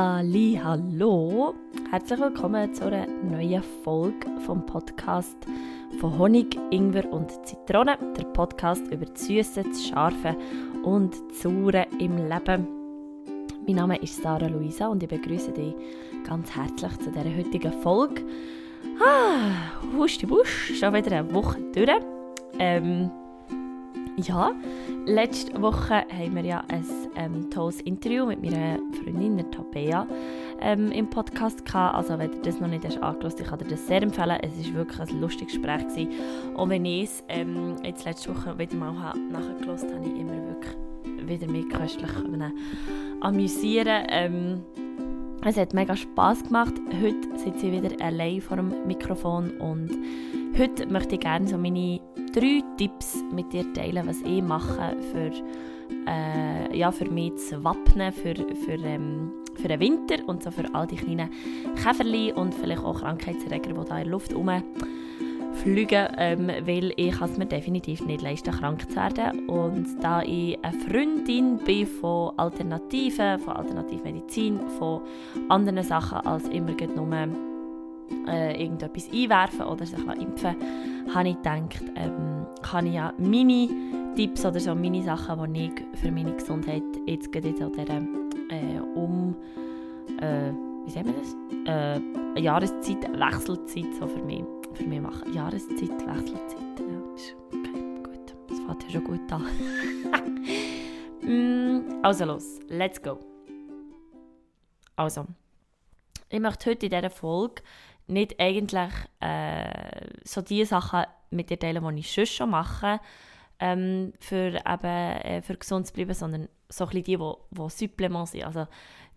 Halli, hallo! Herzlich willkommen zu einer neuen Folge vom Podcast von Honig, Ingwer und Zitrone, der Podcast über das Süße, das Scharfe und das Saure im Leben. Mein Name ist Sarah Luisa und ich begrüße dich ganz herzlich zu dieser heutigen Folge. Ah, husti busch, schon wieder eine Woche durch. Ähm, ja, letzte Woche haben wir ja ein ähm, tolles Interview mit meiner Freundin, der Tabea, ähm, im Podcast gehabt. Also wenn ihr das noch nicht hast angehört, ich kann dir das sehr empfehlen. Es war wirklich ein lustiges Gespräch. Gewesen. Und wenn ich es ähm, jetzt letzte Woche wieder mal nachgehört habe, habe ich immer wirklich wieder mich köstlich amüsieren ähm, es hat mega Spass gemacht. Heute sitze ich wieder allein vor dem Mikrofon und heute möchte ich gerne so meine drei Tipps mit dir teilen, was ich mache, für, äh, ja, für mich zu wappnen, für, für, ähm, für den Winter und so für all die kleinen Käferli und vielleicht auch Krankheitserreger, die da in der Luft rumfliegen, ähm, weil ich es mir definitiv nicht leisten, krank zu werden. Und da ich eine Freundin bin von Alternativen, von Alternativmedizin, von anderen Sachen als immer nur äh, irgendetwas einwerfen oder sich impfen habe ich gedacht, ähm, kann ich ja meine Tipps oder so meine Sachen, die ich für meine Gesundheit jetzt gerade in dieser äh, um äh, wie sagen wir das? Äh, Jahreszeit, Wechselzeit so für mich, für mich machen. Jahreszeit, Wechselzeit, ja, ist okay, gut. Das fängt ja schon gut an. mm, also los, let's go. Also, ich möchte heute in dieser Folge nicht eigentlich äh, so die Sachen mit dir teilen, die ich schon schon mache, ähm, für, eben, äh, für gesund zu bleiben, sondern so ein die, die, Supplements sind. Also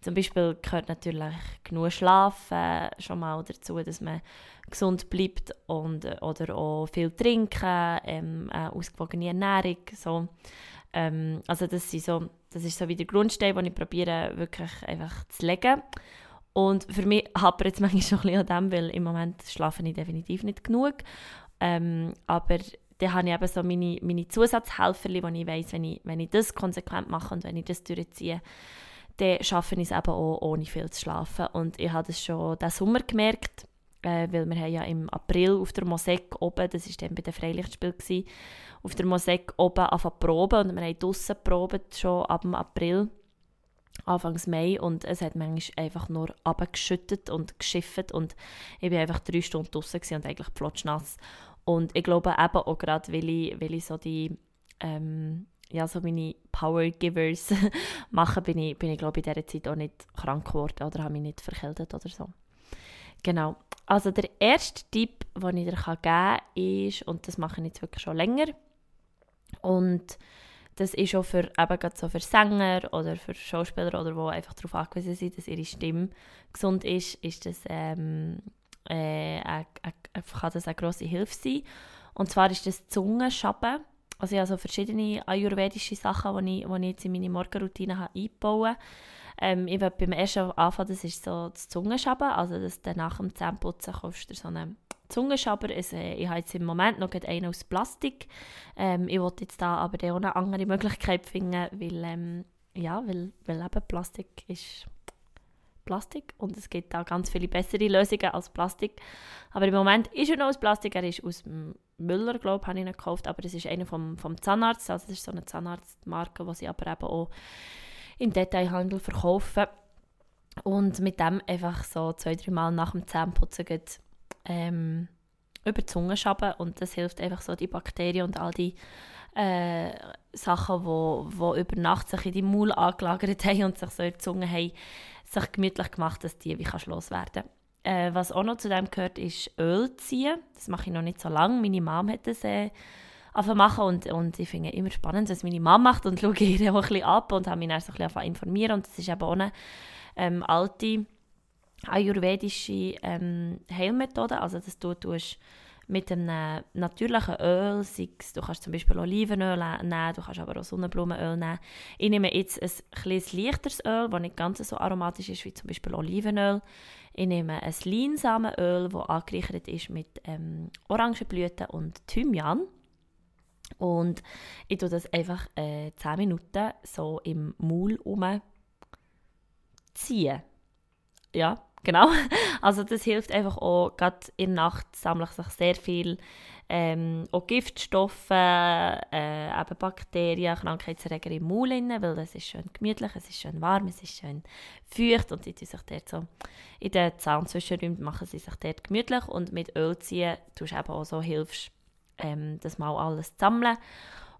zum Beispiel gehört natürlich genug Schlafen schon mal dazu, dass man gesund bleibt und, äh, oder auch viel trinken, ähm, eine ausgewogene Ernährung, so. Ähm, also das, sind so, das ist so wie der Grundstein, den ich probiere wirklich einfach zu legen. Und für mich hapert es manchmal schon ein bisschen an dem, weil im Moment schlafe ich definitiv nicht genug. Ähm, aber dann habe ich eben so meine, meine Zusatzhelfer, wo ich weiss, wenn ich, wenn ich das konsequent mache und wenn ich das durchziehe, dann schaffe ich es eben auch, ohne viel zu schlafen. Und ich habe das schon diesen Sommer gemerkt, äh, weil wir haben ja im April auf der Mosaik oben, das war dann bei den Freilichtspielen, auf der Mosaik oben angefangen proben und wir haben draussen probiert, schon ab dem April. Anfangs Mai und es hat manchmal einfach nur abgeschüttet und geschifft und ich war einfach drei Stunden draußen und eigentlich plotschnass. Und ich glaube eben auch gerade, weil ich, weil ich so die, ähm, ja, so meine Power-Givers mache, bin ich, bin ich glaube ich in dieser Zeit auch nicht krank geworden oder habe mich nicht verkältet oder so. Genau. Also der erste Tipp, den ich dir geben kann, ist, und das mache ich jetzt wirklich schon länger, und das ist auch für, eben so für Sänger oder für Schauspieler oder die einfach darauf angewiesen sind, dass ihre Stimme gesund ist, ist das, ähm, äh, äh, äh, kann das eine grosse Hilfe sein. Und zwar ist das Zungenschaben. Also ich habe so verschiedene ayurvedische Sachen, die ich, die ich jetzt in meine Morgenroutine habe eingebaut ähm, ich will beim ersten anfangen, das ist so das Zungenschaben, also dass nach dem Zähneputzen kaufst du so eine Zungenschaber. Also, ich habe jetzt im Moment noch einen aus Plastik. Ähm, ich wollte jetzt da aber auch eine andere Möglichkeit finden, weil, ähm, ja, weil, weil eben Plastik ist Plastik und es gibt da ganz viele bessere Lösungen als Plastik. Aber im Moment ist er noch aus Plastik, er ist aus Müller, glaube ich, habe ich ihn gekauft, aber das ist einer vom, vom Zahnarzt, also das ist so eine Zahnarztmarke, die sie aber eben auch im Detailhandel verkaufen. Und mit dem einfach so zwei, drei Mal nach dem Zähneputzen geht, ähm, über die Zunge schaben und das hilft einfach so die Bakterien und all die äh, Sachen, wo, wo über Nacht sich in die Maul angelagert haben und sich so in die Zunge haben, sich gemütlich gemacht, dass die wie kannst loswerden äh, Was auch noch zu dem gehört, ist Öl ziehen. Das mache ich noch nicht so lange. Meine Mom hat das äh, machen und, und ich finde es immer spannend, was meine Mom macht und schaue ihr auch ein bisschen ab und habe mich dann so ein bisschen informieren und das ist eben auch eine ähm, alte ayurvedische ähm, Heilmethode, also dass du tust mit einem natürlichen Öl, du kannst zum Beispiel Olivenöl nehmen, du kannst aber auch Sonnenblumenöl nehmen. Ich nehme jetzt ein etwas leichteres Öl, das nicht ganz so aromatisch ist wie zum Beispiel Olivenöl. Ich nehme ein Leinsamenöl, das angereichert ist mit ähm, Orangenblüten und Thymian. Und ich tue das einfach äh, 10 Minuten so im Maul ziehen ja, genau. Also das hilft einfach auch, gerade in der Nacht sammelt sich sehr viel ähm, auch Giftstoffe, äh, eben Bakterien, Krankheitserreger im Maul rein, weil es ist schön gemütlich, es ist schön warm, es ist schön feucht und sie tun sich dort so in den Zahnzwischenräumen machen sie sich dort gemütlich und mit Öl ziehen tust du eben auch so, hilfst ähm, das mal alles zu sammeln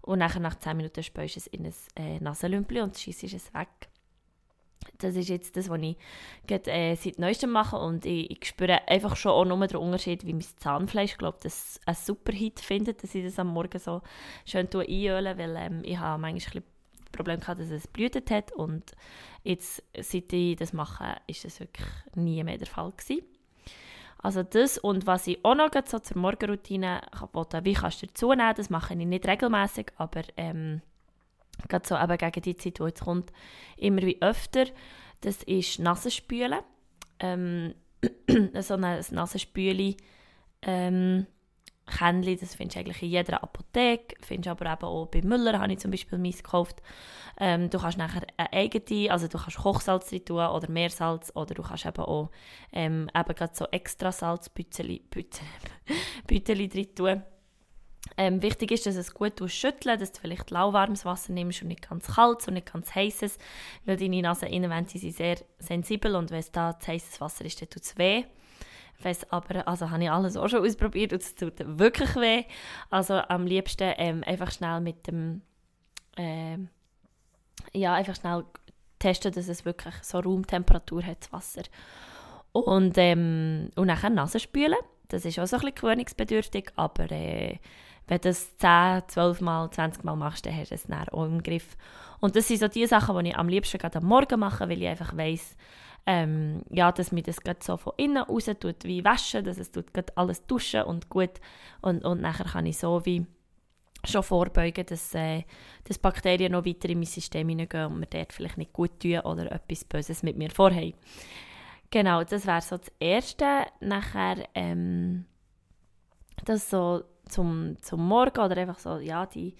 und nachher nach 10 Minuten spülst du es in ein äh, Nasenlümpel und schießt es weg. Das ist jetzt das, was ich gerade, äh, seit neuestem mache und ich, ich, spüre einfach schon auch nur den Unterschied, wie mein Zahnfleisch, glaube das ein super Hit findet, dass ich das am Morgen so schön einöle, weil ähm, ich habe manchmal das Problem gehabt, dass es blutet hat und jetzt, seit ich das mache, ist das wirklich nie mehr der Fall gewesen. Also das und was ich auch noch so zur Morgenroutine wollte, wie kannst du dazu nehmen, das mache ich nicht regelmäßig, aber ähm, gerade so eben gegen die Zeit, die jetzt kommt, immer wie öfter, das ist Nasenspülen. Ähm, so ein Nasenspüli ähm, Kännchen, das findest du eigentlich in jeder Apotheke, findest aber eben auch bei Müller, habe ich zum Beispiel meins gekauft. Ähm, du kannst nachher eine eigene, also du kannst Kochsalz drin tun oder Meersalz oder du kannst eben auch ähm, eben so extra Salzbüteli drin tun. Ähm, wichtig ist, dass es gut schütteln dass du vielleicht lauwarmes Wasser nimmst und nicht ganz kaltes und nicht ganz heißes, weil deine Naseninnenwände sind sehr sensibel und wenn es da zu heißes Wasser ist, dann tut es weh. Weiss aber, also habe ich alles auch schon ausprobiert und es tut wirklich weh. Also am liebsten ähm, einfach schnell mit dem, äh, ja, einfach schnell testen, dass es wirklich so Raumtemperatur hat, das Wasser. Und, ähm, und nachher Nase spülen. Das ist auch so ein bisschen gewöhnungsbedürftig, aber äh, wenn du das 10, 12 Mal, 20 Mal machst, dann hast du es dann auch im Griff. Und das sind so die Sachen, die ich am liebsten gerade am Morgen mache, weil ich einfach weiss, ähm, ja, dass mir das gerade so von innen raus tut, wie waschen, dass es tut gerade alles duschen und gut und, und nachher kann ich so wie schon vorbeugen, dass, äh, dass Bakterien noch weiter in mein System hineingehen und mir dort vielleicht nicht gut tun oder etwas Böses mit mir vorhaben. Genau, das wäre so das Erste. Nachher ähm, das so zum, zum Morgen oder einfach so, ja, die,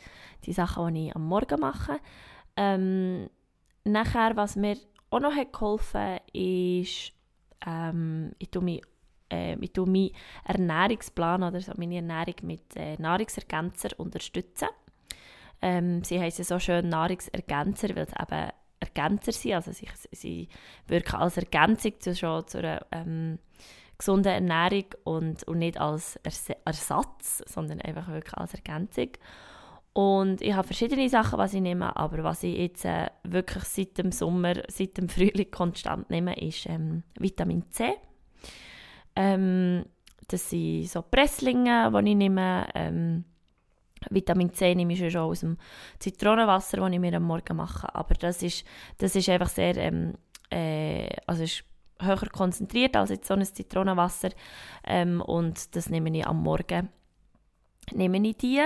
die Sachen, die ich am Morgen mache. Ähm, nachher, was mir auch noch hat geholfen ist, ähm, ich tue mich äh, ich tue meinen Ernährungsplan oder so meine Ernährung mit äh, Nahrungsergänzer unterstützen. Ähm, sie heißen so schön Nahrungsergänzer, weil es eben Ergänzer sind, also sie, sie wirken als Ergänzung zu, schon zu einer ähm, gesunden Ernährung und, und nicht als Ersatz, sondern einfach wirklich als Ergänzung. Und ich habe verschiedene Sachen, was ich nehme, aber was ich jetzt äh, wirklich seit dem Sommer, seit dem Frühling konstant nehme, ist ähm, Vitamin C. Ähm, das sind so Presslinge, die ich nehme. Ähm, Vitamin C nehme ich schon aus dem Zitronenwasser, das ich mir am Morgen mache. Aber das ist, das ist einfach sehr, ähm, äh, also ist höher konzentriert als jetzt so ein Zitronenwasser. Ähm, und das nehme ich am Morgen. Nehme ich die.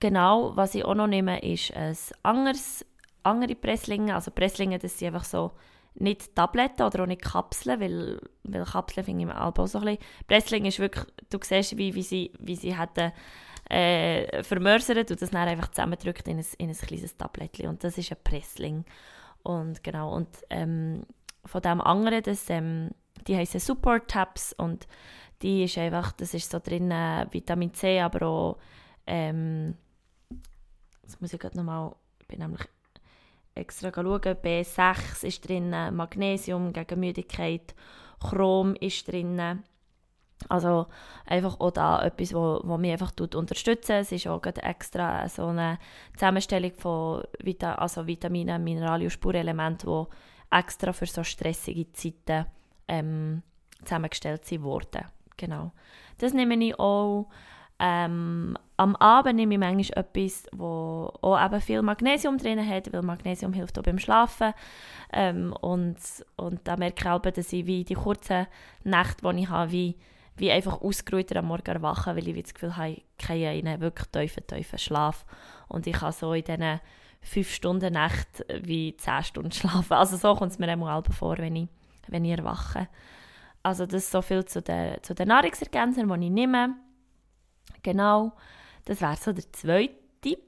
Genau, was ich auch noch nehme, ist ein anderes, andere Presslinge. Also Presslinge, das sind einfach so nicht Tabletten oder auch nicht Kapseln, weil, weil Kapseln finde ich mir auch so ein bisschen... Pressling ist wirklich, du siehst, wie, wie sie, wie sie hätten äh, vermörsert und das dann einfach zusammendrückt in ein, in ein kleines Tablettchen. Und das ist ein Pressling. Und genau, und ähm, von dem anderen, das, ähm, die heißen Support Tabs und die ist einfach, das ist so drin äh, Vitamin C, aber auch ähm, Jetzt muss ich gerade nochmal, ich bin nämlich extra schauen, B6 ist drin, Magnesium gegen Müdigkeit, Chrom ist drin. Also einfach auch da etwas, wo, wo mich einfach unterstützt. Es ist auch extra so eine Zusammenstellung von Vita also Vitaminen, Mineralien und Spurelementen, die extra für so stressige Zeiten ähm, zusammengestellt wurden. Genau. Das nehme ich auch. Ähm, am Abend nehme ich manchmal etwas, wo auch eben viel Magnesium drin hat, weil Magnesium hilft auch beim Schlafen. Ähm, und, und da merke ich auch, dass ich wie die kurzen Nächte, die ich habe, wie, wie einfach ausgeruhter am Morgen erwachen, weil ich das Gefühl habe, ich kriege einen wirklich tiefen, tiefen Schlaf. Und ich kann so in diesen fünf Stunden Nacht wie zehn Stunden schlafen. Also so kommt es mir einmal vor, wenn ich, wenn ich erwache. Also das ist so viel zu den, zu den Nahrungsergänzern, die ich nehme. Genau, das wäre so der zweite Tipp.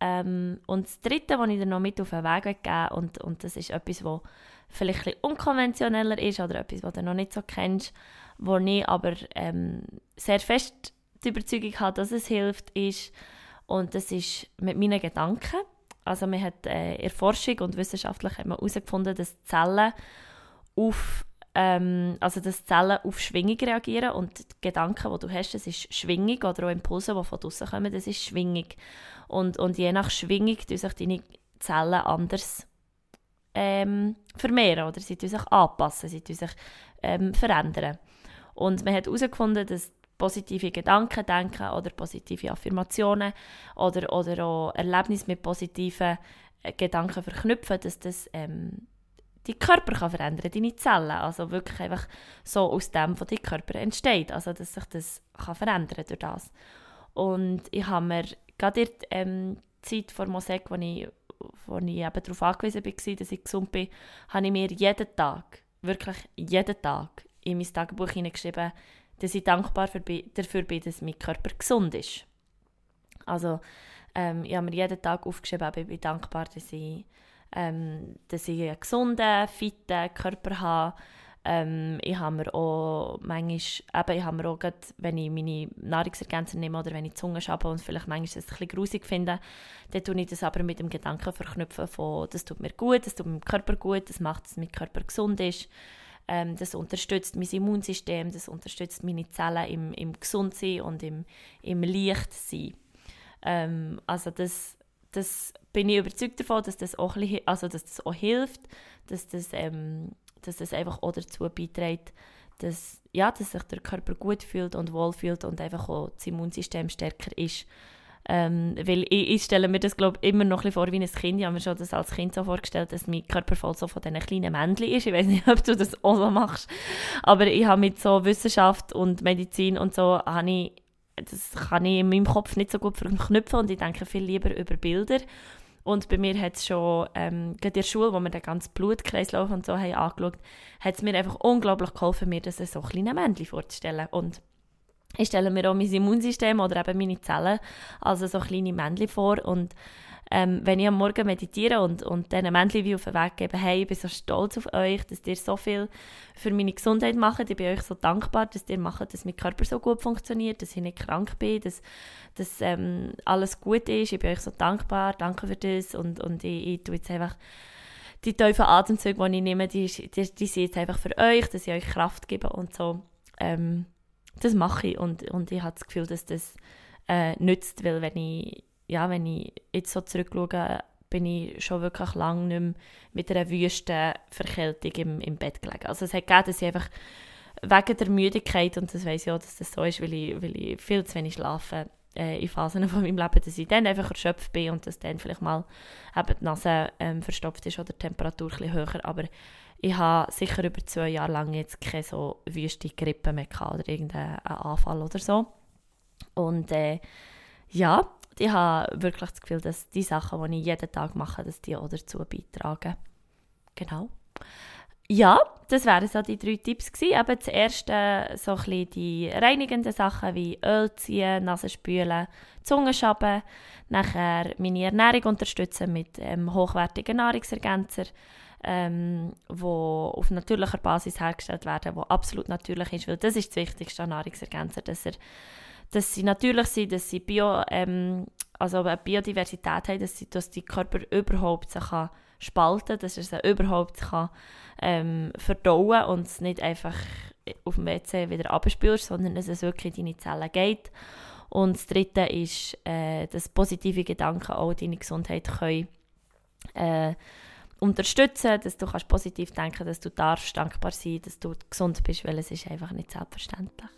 Ähm, und das Dritte, was ich dir noch mit auf den Weg geben und, und das ist etwas, was vielleicht ein unkonventioneller ist oder etwas, was du noch nicht so kennst, wo ich aber ähm, sehr fest die Überzeugung habe, dass es hilft, ist, und das ist mit meinen Gedanken. Also man hat äh, in Forschung und wissenschaftlich hat man herausgefunden, dass Zellen auf ähm, also dass Zellen auf Schwingung reagieren und die Gedanken, die du hast, das ist Schwingung oder auch Impulse, die von draußen kommen, das ist Schwingung. Und, und je nach Schwingung tun sich deine Zellen anders ähm, vermehren oder sie tun sich anpassen, sie tun sich ähm, verändern. Und man hat herausgefunden, dass positive Gedanken denken oder positive Affirmationen oder, oder auch Erlebnisse mit positiven äh, Gedanken verknüpfen, dass das ähm, die Körper kann verändern, deine Zellen. Also wirklich einfach so aus dem, was dein Körper entsteht. Also dass sich das kann verändern durch das. Und ich habe mir gerade in der ähm, Zeit vor Mosek, wo ich, wo ich eben darauf angewiesen war, dass ich gesund bin, habe ich mir jeden Tag, wirklich jeden Tag in mein Tagebuch hineingeschrieben, dass ich dankbar dafür bin, dass mein Körper gesund ist. Also ähm, ich habe mir jeden Tag aufgeschrieben, ich bin dankbar, dass ich ähm, dass ich einen gesunden, fitten Körper habe. Ähm, ich habe mir auch manchmal, eben, ich habe mir auch grad, wenn ich meine Nahrungsergänzer nehme oder wenn ich die Zunge schabe und vielleicht manchmal das ein bisschen grusig finde, dann tue ich das aber mit dem Gedanken verknüpfen von, das tut mir gut, das tut meinem Körper gut, das macht, dass mein Körper gesund ist. Ähm, das unterstützt mein Immunsystem, das unterstützt meine Zellen im, im Gesundsein und im, im Lichtsein. Ähm, also das das bin ich überzeugt davon, dass das auch, bisschen, also dass das auch hilft, dass das, ähm, dass das einfach auch dazu beiträgt, dass, ja, dass sich der Körper gut fühlt und wohl fühlt und einfach auch das Immunsystem stärker ist. Ähm, weil ich, ich, stelle mir das glaub, immer noch ein vor wie ein Kind. Ich habe mir schon das als Kind so vorgestellt, dass mein Körper voll so von diesen kleinen Männchen ist. Ich weiß nicht, ob du das auch so machst. Aber ich habe mit so Wissenschaft und Medizin und so, habe ich das kann ich in meinem Kopf nicht so gut verknüpfen und ich denke viel lieber über Bilder. Und bei mir hat es schon, ähm, gerade in der Schule, wo wir den ganzen Blutkreislauf und so haben angeschaut, hat es mir einfach unglaublich geholfen, mir das so kleine Männchen vorzustellen. Und ich stelle mir auch mein Immunsystem oder eben meine Zellen als so kleine Männchen vor und ähm, wenn ich am Morgen meditiere und, und diesen Männchen wie auf den Weg gebe, hey, ich bin so stolz auf euch, dass ihr so viel für meine Gesundheit macht, ich bin euch so dankbar, dass ihr macht, dass mein Körper so gut funktioniert, dass ich nicht krank bin, dass, dass ähm, alles gut ist, ich bin euch so dankbar, danke für das und, und ich, ich tue jetzt einfach die tiefen Atemzüge, die ich nehme, die, die, die sind jetzt einfach für euch, dass ich euch Kraft gebe und so. Ähm, das mache ich und, und ich habe das Gefühl, dass das äh, nützt, weil wenn ich ja, wenn ich jetzt so zurückschaue, bin ich schon wirklich lange nicht mehr mit einer wüsten Verkältung im, im Bett gelegen. Also es hat gegeben, dass ich einfach wegen der Müdigkeit, und das weiß ich auch, dass das so ist, weil ich, weil ich viel zu wenig schlafe äh, in Phasen von meinem Leben, dass ich dann einfach erschöpft bin und dass dann vielleicht mal eben die Nase ähm, verstopft ist oder die Temperatur ein höher. Aber ich habe sicher über zwei Jahre lang jetzt keine so wüste Grippe mehr gehabt oder irgendeinen Anfall oder so. Und äh, ja, ich habe wirklich das Gefühl, dass die Sachen, die ich jeden Tag mache, dass die auch dazu beitragen. Genau. Ja, das wären so die drei Tipps gewesen. Eben das erste so ein die reinigenden Sachen wie Öl ziehen, Nase spülen, Zunge schaben, nachher meine Ernährung unterstützen mit ähm, hochwertigen Nahrungsergänzern, ähm, wo auf natürlicher Basis hergestellt werden, wo absolut natürlich ist, weil das ist das Wichtigste an Nahrungsergänzer, dass er dass sie natürlich sind, dass sie Bio, ähm, also eine Biodiversität haben, dass, sie, dass die Körper überhaupt sich kann spalten dass er sie überhaupt kann, ähm, verdauen und es nicht einfach auf dem WC wieder abspülst, sondern dass es wirklich in deine Zellen geht. Und das Dritte ist, äh, dass positive Gedanken auch deine Gesundheit können, äh, unterstützen, dass du kannst positiv denken, dass du darfst dankbar sein, dass du gesund bist, weil es ist einfach nicht selbstverständlich.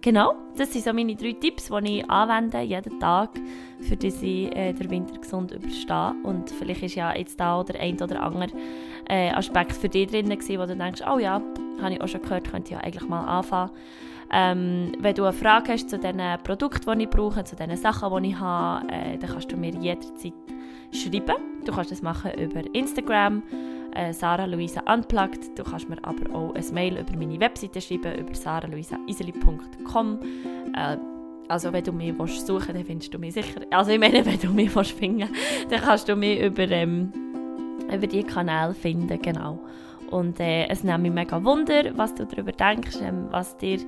Genau, das sind so meine drei Tipps, die ich anwende jeden Tag, für die ich äh, den Winter gesund überstehe. Und vielleicht ist ja jetzt da oder ein oder andere äh, Aspekt für dich drin wo du denkst, oh ja, habe ich auch schon gehört, könnte ich ja eigentlich mal anfangen. Ähm, wenn du eine Frage hast zu den Produkten, die ich brauche, zu den Sachen, die ich habe, äh, dann kannst du mir jederzeit schreiben. Du kannst das machen über Instagram äh, Sarah Luisa Unplugged. Du kannst mir aber auch ein Mail über meine Webseite schreiben, über saraluisaiseli.com. Äh, also wenn du mich willst suchen dann findest du mich sicher. Also ich meine, wenn du mich willst finden dann kannst du mich über, ähm, über die Kanäle finden, genau. Und äh, es nimmt mich mega Wunder, was du darüber denkst, ähm, was, dir,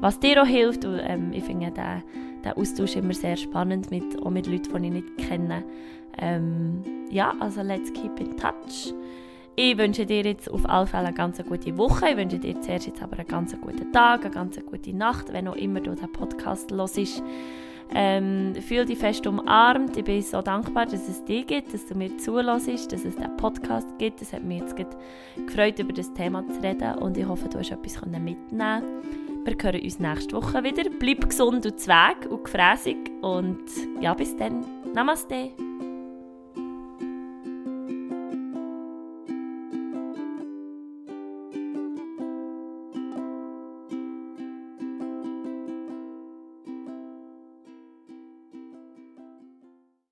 was dir auch hilft. Und, ähm, ich finde den, den Austausch immer sehr spannend, mit, auch mit Leuten, die ich nicht kenne. Ähm, ja, also let's keep in touch. Ich wünsche dir jetzt auf alle Fälle eine ganz gute Woche. Ich wünsche dir zuerst jetzt aber einen ganz guten Tag, eine ganz gute Nacht, wenn auch immer du den Podcast hörst. Ähm, fühl dich fest umarmt. Ich bin so dankbar, dass es dich gibt, dass du mir zulässt, dass es diesen Podcast gibt. Es hat mich jetzt gefreut, über das Thema zu reden und ich hoffe, du hast etwas mitnehmen Wir hören uns nächste Woche wieder. Bleib gesund und zweig und gefräßig und ja, bis dann. Namaste.